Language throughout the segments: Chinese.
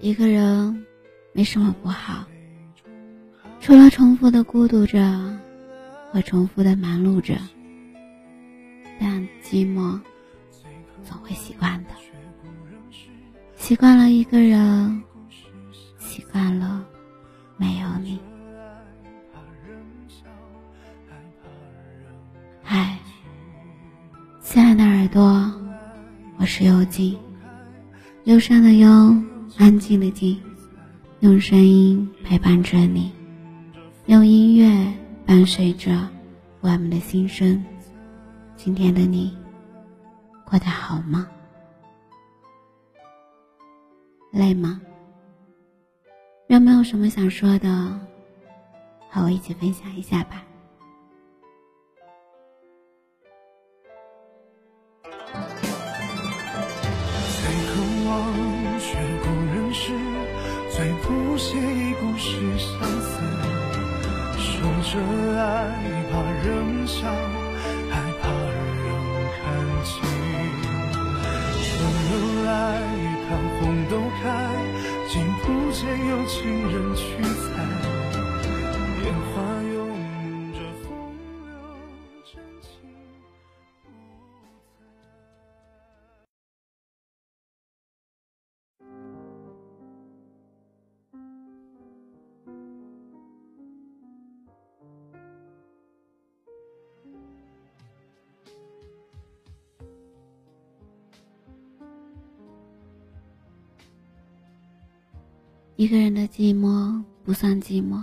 一个人没什么不好，除了重复的孤独着和重复的忙碌着，但寂寞总会习惯的。习惯了一个人，习惯了没有你。嗨，亲爱的耳朵，我是幽静，忧伤的忧，安静的静，用声音陪伴着你，用音乐伴随着我们的心声。今天的你过得好吗？累吗？有没有什么想说的？和我一起分享一下吧。这爱，怕人笑，一个人的寂寞不算寂寞，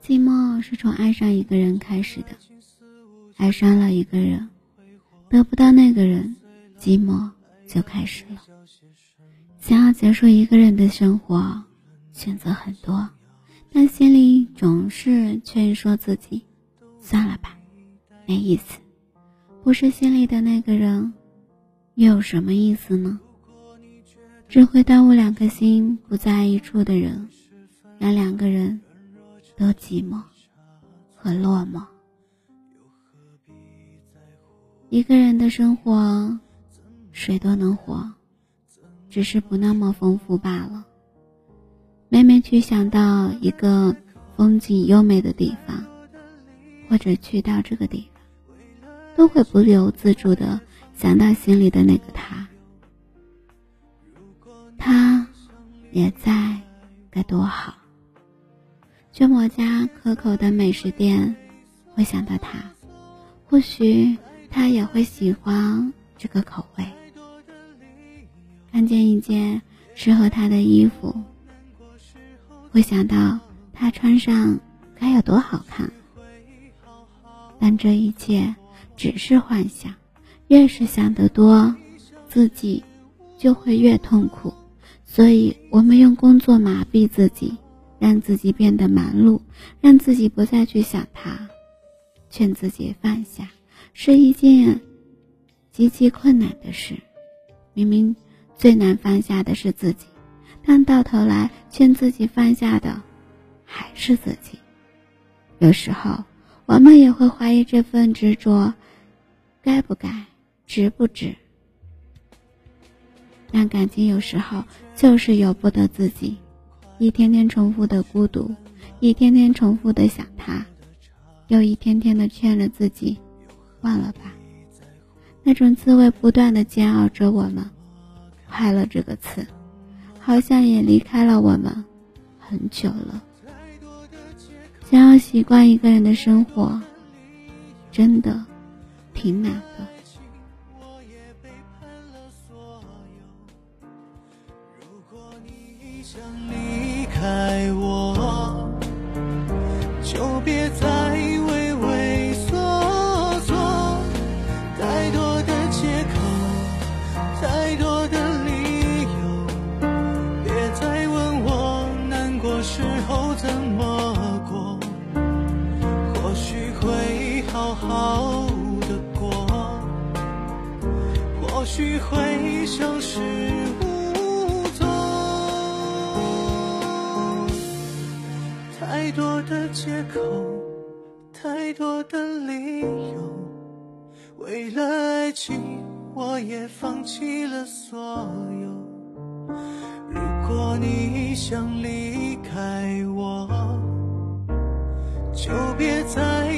寂寞是从爱上一个人开始的。爱上了一个人，得不到那个人，寂寞就开始了。想要结束一个人的生活，选择很多，但心里总是劝说自己，算了吧，没意思。不是心里的那个人，又有什么意思呢？只会耽误两颗心不在一处的人，让两个人都寂寞和落寞。一个人的生活，谁都能活，只是不那么丰富罢了。每每去想到一个风景优美的地方，或者去到这个地方，都会不由自主的想到心里的那个他。他也在，该多好！去某家可口的美食店，会想到他，或许他也会喜欢这个口味。看见一件适合他的衣服，会想到他穿上该有多好看。但这一切只是幻想，越是想得多，自己就会越痛苦。所以，我们用工作麻痹自己，让自己变得忙碌，让自己不再去想他，劝自己放下，是一件极其困难的事。明明最难放下的是自己，但到头来劝自己放下的还是自己。有时候，我们也会怀疑这份执着该不该，值不值。但感情有时候就是由不得自己，一天天重复的孤独，一天天重复的想他，又一天天的劝着自己，忘了吧。那种滋味不断的煎熬着我们，快乐这个词，好像也离开了我们很久了。想要习惯一个人的生活，真的挺难的。别再畏畏缩缩。太多的借口，太多的理由，别再问我难过时候怎么过。或许会好好的过，或许会像是太多的借口，太多的理由。为了爱情，我也放弃了所有。如果你想离开我，就别再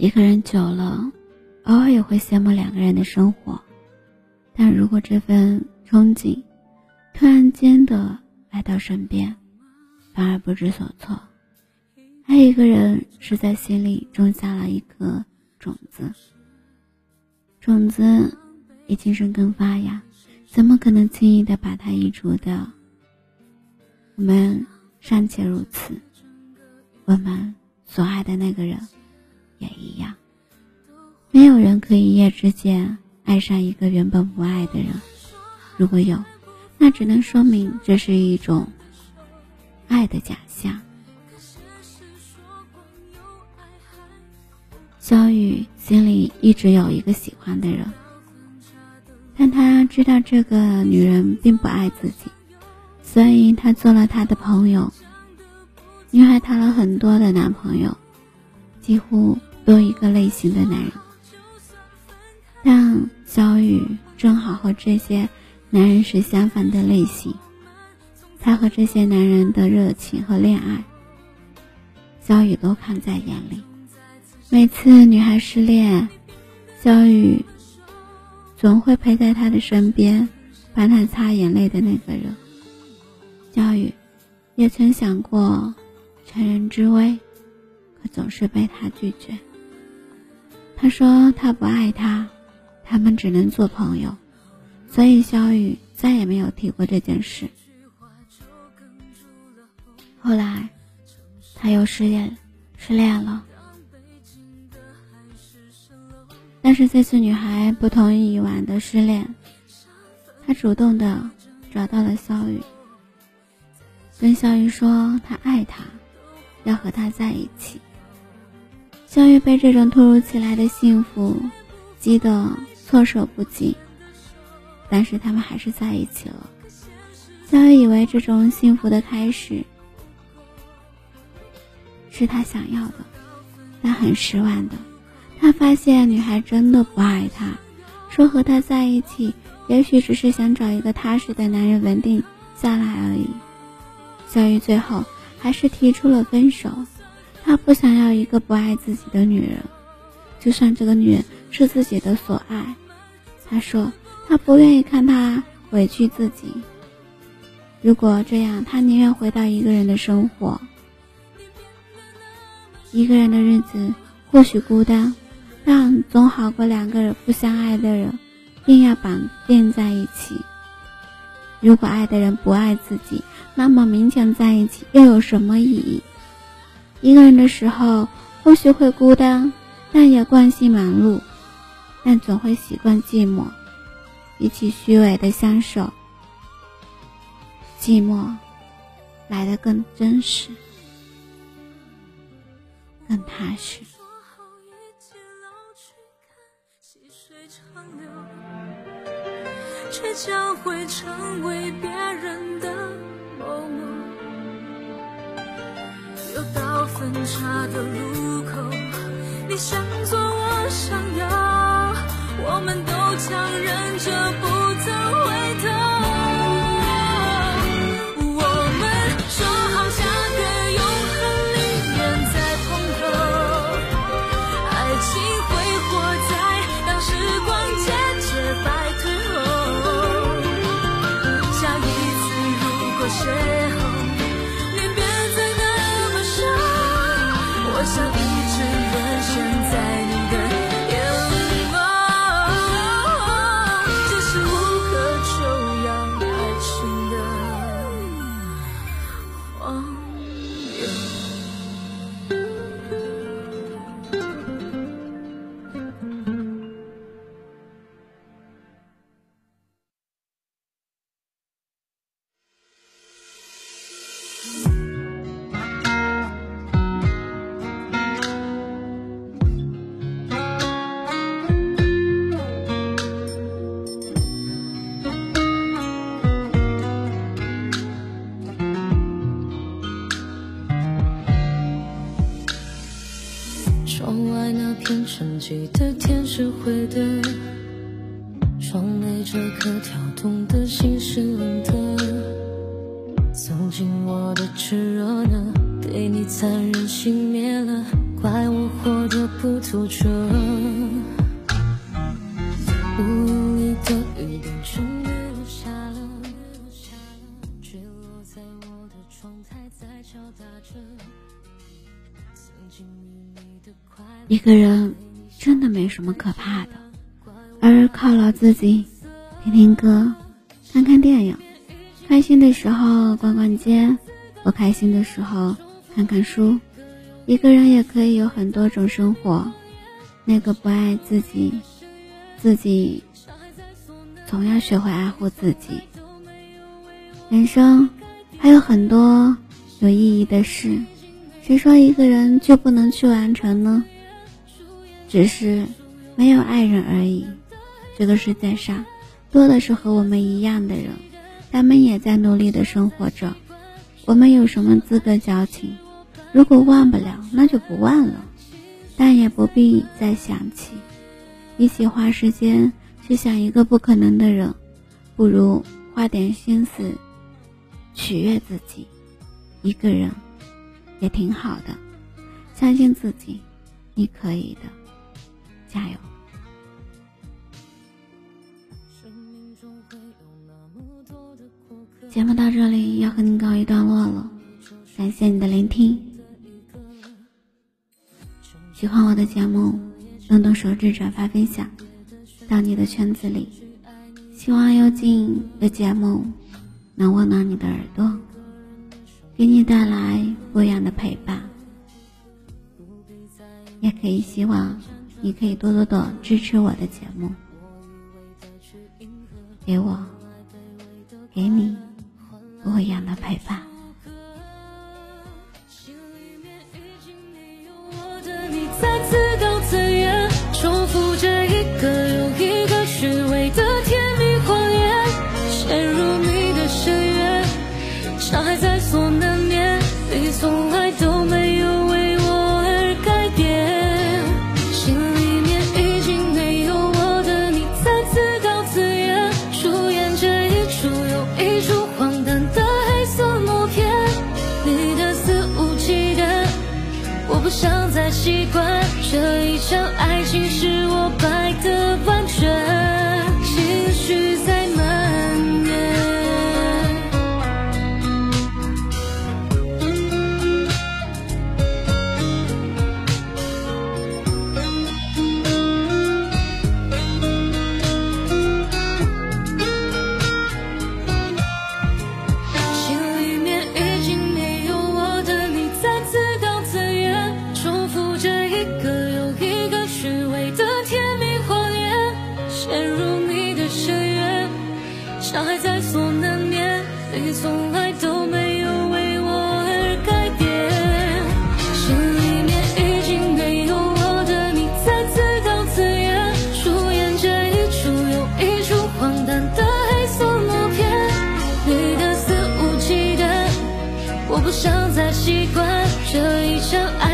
一个人久了，偶尔也会羡慕两个人的生活，但如果这份憧憬突然间的来到身边，反而不知所措。爱一个人是在心里种下了一颗种子，种子已经生根发芽，怎么可能轻易的把它移除掉？我们尚且如此，我们所爱的那个人。也一样，没有人可以一夜之间爱上一个原本不爱的人。如果有，那只能说明这是一种爱的假象。小雨心里一直有一个喜欢的人，但他知道这个女人并不爱自己，所以他做了她的朋友。女孩谈了很多的男朋友，几乎。多一个类型的男人，但小雨正好和这些男人是相反的类型。他和这些男人的热情和恋爱，小雨都看在眼里。每次女孩失恋，小雨总会陪在她的身边，帮她擦眼泪的那个人。小雨也曾想过成人之危，可总是被他拒绝。他说他不爱他，他们只能做朋友，所以小雨再也没有提过这件事。后来，他又失恋，失恋了。但是这次女孩不同于以往的失恋，她主动的找到了小雨，跟小雨说她爱他，要和他在一起。小雨被这种突如其来的幸福激得措手不及，但是他们还是在一起了。小雨以为这种幸福的开始是他想要的，但很失望的，他发现女孩真的不爱他，说和他在一起也许只是想找一个踏实的男人稳定下来而已。小雨最后还是提出了分手。他不想要一个不爱自己的女人，就算这个女人是自己的所爱。他说他不愿意看她委屈自己。如果这样，他宁愿回到一个人的生活。一个人的日子或许孤单，但总好过两个人不相爱的人硬要绑定在一起。如果爱的人不爱自己，那么勉强在一起又有什么意义？一个人的时候，或许会孤单，但也惯性忙碌，但总会习惯寂寞。比起虚伪的相守，寂寞来的更真实，更踏实。却将会成为别人的分岔的路口，你向左，我向右，我们都强忍着不曾回头。我们说好下个永恒里面再碰头，爱情挥霍在当时光渐渐白退后。下一次如果谁的心是冷的。曾经我的炽热呢，被你残忍熄灭了，怪我活得不透彻。一个人真的没什么可怕的，而是犒劳自己，听听歌，看看电影，开心的时候逛逛街，不开心的时候看看书。一个人也可以有很多种生活。那个不爱自己，自己总要学会爱护自己。人生还有很多有意义的事，谁说一个人就不能去完成呢？只是没有爱人而已。这个世界上多的是和我们一样的人，他们也在努力的生活着。我们有什么资格矫情？如果忘不了，那就不忘了，但也不必再想起。一起花时间去想一个不可能的人，不如花点心思取悦自己。一个人也挺好的，相信自己，你可以的。加油！节目到这里要和你告一段落了，感谢你的聆听。喜欢我的节目，动动手指转发分享到你的圈子里。希望幽静的节目能温暖你的耳朵，给你带来不一样的陪伴。也可以希望。你可以多多的支持我的节目，给我，给你不一样的陪伴。重复着一个又一个虚伪的甜蜜谎言，陷入你的深渊，伤害在习惯这一场爱。